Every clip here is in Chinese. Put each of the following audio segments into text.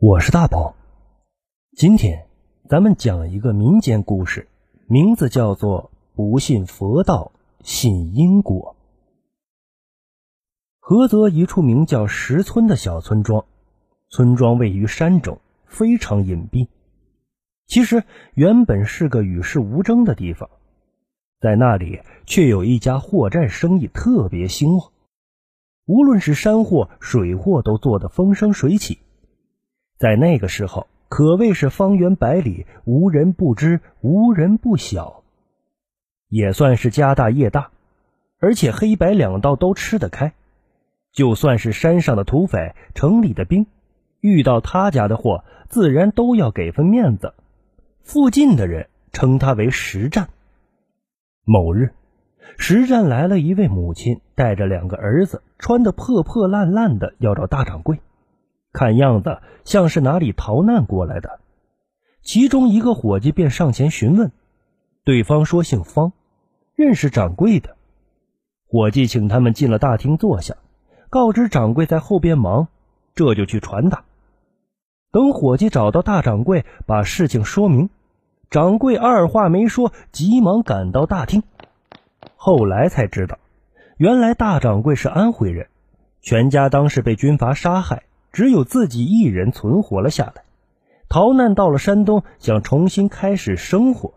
我是大宝，今天咱们讲一个民间故事，名字叫做“不信佛道，信因果”。菏泽一处名叫石村的小村庄，村庄位于山中，非常隐蔽。其实原本是个与世无争的地方，在那里却有一家货栈生意特别兴旺，无论是山货、水货都做得风生水起。在那个时候，可谓是方圆百里无人不知，无人不晓，也算是家大业大，而且黑白两道都吃得开。就算是山上的土匪、城里的兵，遇到他家的货，自然都要给份面子。附近的人称他为实战。某日，实战来了一位母亲，带着两个儿子，穿得破破烂烂的，要找大掌柜。看样子像是哪里逃难过来的，其中一个伙计便上前询问，对方说姓方，认识掌柜的。伙计请他们进了大厅坐下，告知掌柜在后边忙，这就去传达。等伙计找到大掌柜，把事情说明，掌柜二话没说，急忙赶到大厅。后来才知道，原来大掌柜是安徽人，全家当时被军阀杀害。只有自己一人存活了下来，逃难到了山东，想重新开始生活。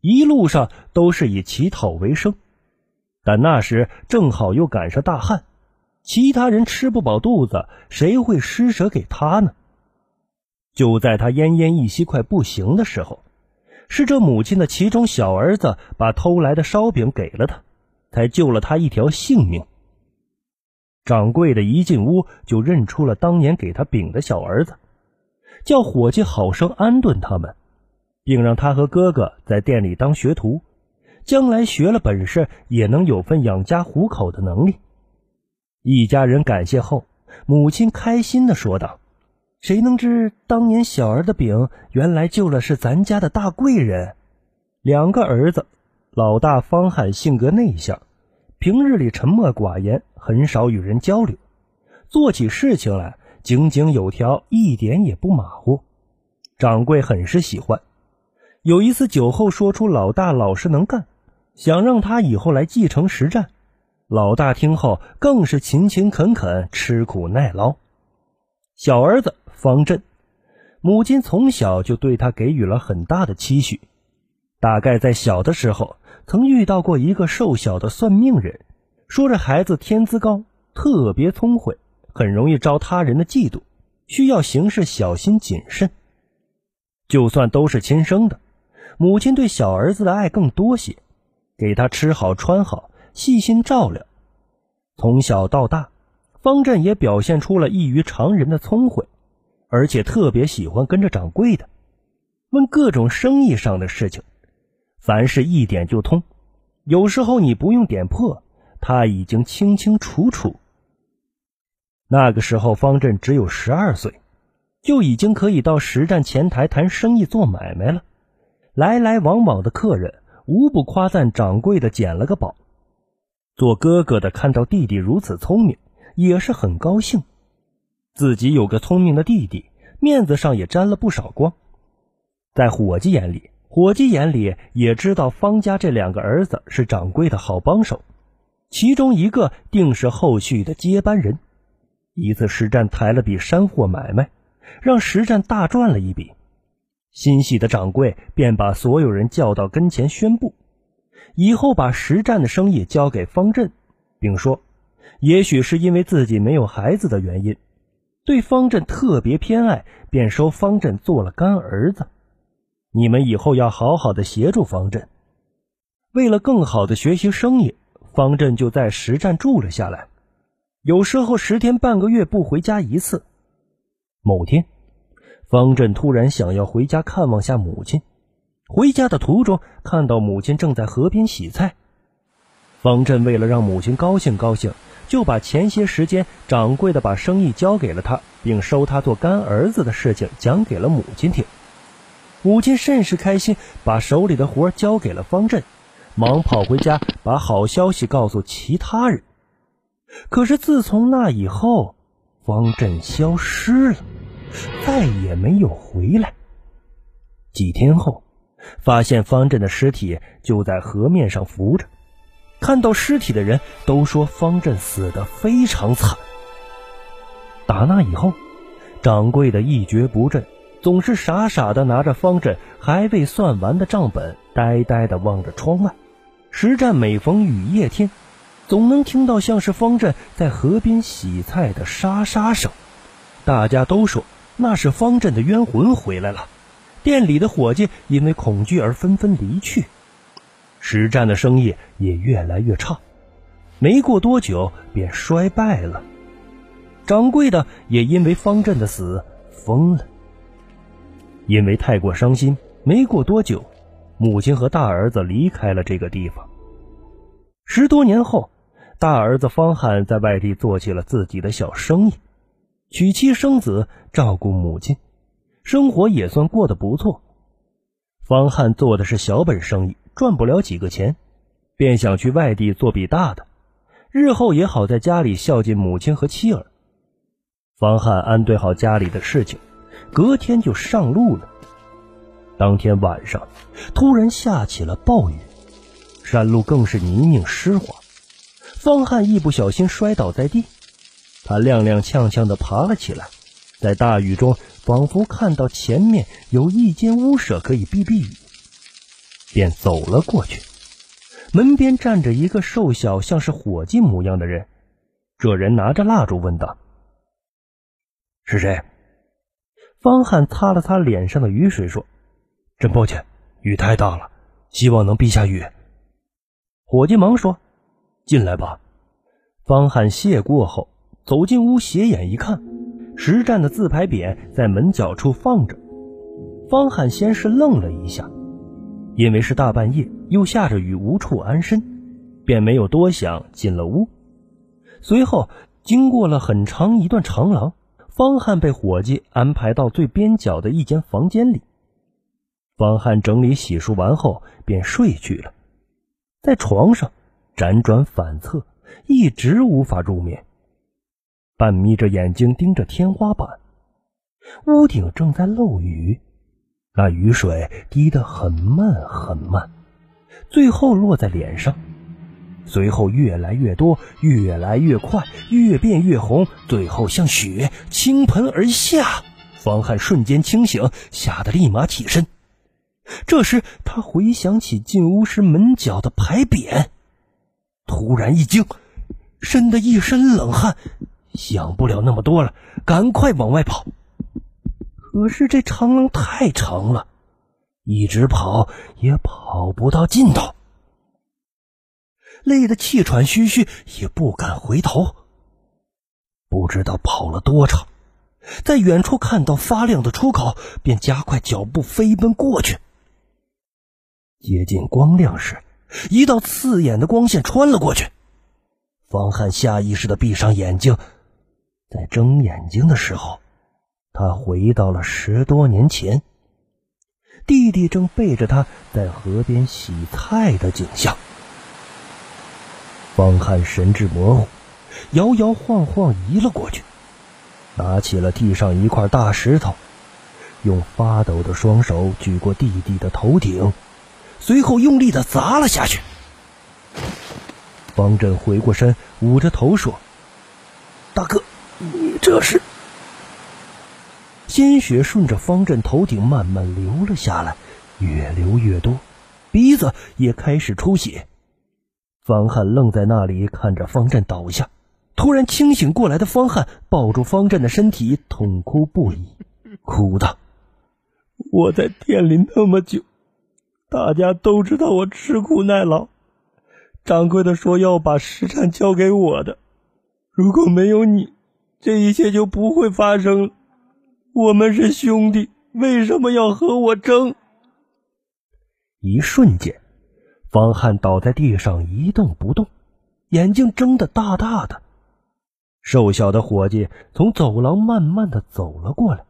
一路上都是以乞讨为生，但那时正好又赶上大旱，其他人吃不饱肚子，谁会施舍给他呢？就在他奄奄一息、快不行的时候，是这母亲的其中小儿子把偷来的烧饼给了他，才救了他一条性命。掌柜的一进屋就认出了当年给他饼的小儿子，叫伙计好生安顿他们，并让他和哥哥在店里当学徒，将来学了本事也能有份养家糊口的能力。一家人感谢后，母亲开心的说道：“谁能知当年小儿的饼，原来救了是咱家的大贵人。”两个儿子，老大方汉性格内向。平日里沉默寡言，很少与人交流，做起事情来井井有条，一点也不马虎。掌柜很是喜欢。有一次酒后说出老大老实能干，想让他以后来继承实战。老大听后更是勤勤恳恳，吃苦耐劳。小儿子方振，母亲从小就对他给予了很大的期许，大概在小的时候。曾遇到过一个瘦小的算命人，说这孩子天资高，特别聪慧，很容易招他人的嫉妒，需要行事小心谨慎。就算都是亲生的，母亲对小儿子的爱更多些，给他吃好穿好，细心照料。从小到大，方振也表现出了异于常人的聪慧，而且特别喜欢跟着掌柜的，问各种生意上的事情。凡事一点就通，有时候你不用点破，他已经清清楚楚。那个时候，方振只有十二岁，就已经可以到实战前台谈生意做买卖了。来来往往的客人无不夸赞掌柜的捡了个宝。做哥哥的看到弟弟如此聪明，也是很高兴。自己有个聪明的弟弟，面子上也沾了不少光。在伙计眼里。伙计眼里也知道方家这两个儿子是掌柜的好帮手，其中一个定是后续的接班人。一次实战抬了笔山货买卖，让实战大赚了一笔。心细的掌柜便把所有人叫到跟前宣布，以后把实战的生意交给方振，并说，也许是因为自己没有孩子的原因，对方振特别偏爱，便收方振做了干儿子。你们以后要好好的协助方振。为了更好的学习生意，方振就在实战住了下来，有时候十天半个月不回家一次。某天，方振突然想要回家看望下母亲。回家的途中，看到母亲正在河边洗菜。方振为了让母亲高兴高兴，就把前些时间掌柜的把生意交给了他，并收他做干儿子的事情讲给了母亲听。母亲甚是开心，把手里的活交给了方振，忙跑回家把好消息告诉其他人。可是自从那以后，方振消失了，再也没有回来。几天后，发现方振的尸体就在河面上浮着。看到尸体的人都说方振死得非常惨。打那以后，掌柜的一蹶不振，总是傻傻的拿着方振还未算完的账本，呆呆的望着窗外。实战每逢雨夜天，总能听到像是方振在河边洗菜的沙沙声。大家都说那是方振的冤魂回来了。店里的伙计因为恐惧而纷纷离去，实战的生意也越来越差，没过多久便衰败了。掌柜的也因为方振的死疯了。因为太过伤心，没过多久，母亲和大儿子离开了这个地方。十多年后，大儿子方汉在外地做起了自己的小生意，娶妻生子，照顾母亲。生活也算过得不错。方汉做的是小本生意，赚不了几个钱，便想去外地做笔大的，日后也好在家里孝敬母亲和妻儿。方汉安顿好家里的事情，隔天就上路了。当天晚上，突然下起了暴雨，山路更是泥泞湿滑。方汉一不小心摔倒在地，他踉踉跄跄地爬了起来，在大雨中。仿佛看到前面有一间屋舍可以避避雨，便走了过去。门边站着一个瘦小、像是伙计模样的人。这人拿着蜡烛问道：“是谁？”方汉擦了擦脸上的雨水，说：“真抱歉，雨太大了，希望能避下雨。”伙计忙说：“进来吧。”方汉谢过后，走进屋，斜眼一看。实战的自牌匾在门角处放着，方汉先是愣了一下，因为是大半夜又下着雨，无处安身，便没有多想，进了屋。随后经过了很长一段长廊，方汉被伙计安排到最边角的一间房间里。方汉整理洗漱完后便睡去了，在床上辗转反侧，一直无法入眠。半眯着眼睛盯着天花板，屋顶正在漏雨，那雨水滴得很慢很慢，最后落在脸上，随后越来越多，越来越快，越变越红，最后像雪倾盆而下。方汉瞬间清醒，吓得立马起身。这时他回想起进屋时门角的牌匾，突然一惊，身的一身冷汗。想不了那么多了，赶快往外跑。可是这长廊太长了，一直跑也跑不到尽头，累得气喘吁吁，也不敢回头。不知道跑了多长，在远处看到发亮的出口，便加快脚步飞奔过去。接近光亮时，一道刺眼的光线穿了过去，方汉下意识的闭上眼睛。在睁眼睛的时候，他回到了十多年前，弟弟正背着他在河边洗菜的景象。方汉神志模糊，摇摇晃晃移了过去，拿起了地上一块大石头，用发抖的双手举过弟弟的头顶，随后用力的砸了下去。方振回过身，捂着头说：“大哥。”你这是？鲜血顺着方振头顶慢慢流了下来，越流越多，鼻子也开始出血。方汉愣在那里，看着方振倒下。突然清醒过来的方汉抱住方振的身体，痛哭不已，哭道：“我在店里那么久，大家都知道我吃苦耐劳。掌柜的说要把石产交给我的，如果没有你。”这一切就不会发生。我们是兄弟，为什么要和我争？一瞬间，方汉倒在地上一动不动，眼睛睁得大大的。瘦小的伙计从走廊慢慢的走了过来，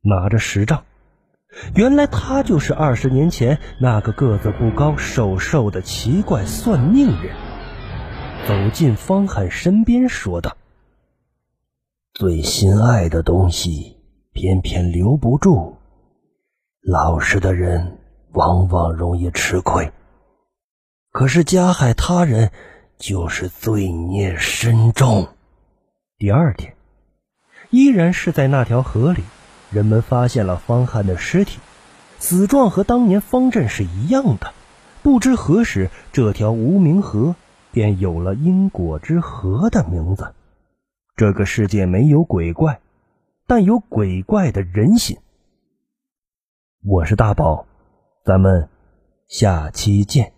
拿着石杖。原来他就是二十年前那个个子不高、瘦瘦的奇怪算命人。走进方汉身边，说道。最心爱的东西偏偏留不住。老实的人往往容易吃亏，可是加害他人就是罪孽深重。第二天，依然是在那条河里，人们发现了方汉的尸体，死状和当年方振是一样的。不知何时，这条无名河便有了因果之河的名字。这个世界没有鬼怪，但有鬼怪的人心。我是大宝，咱们下期见。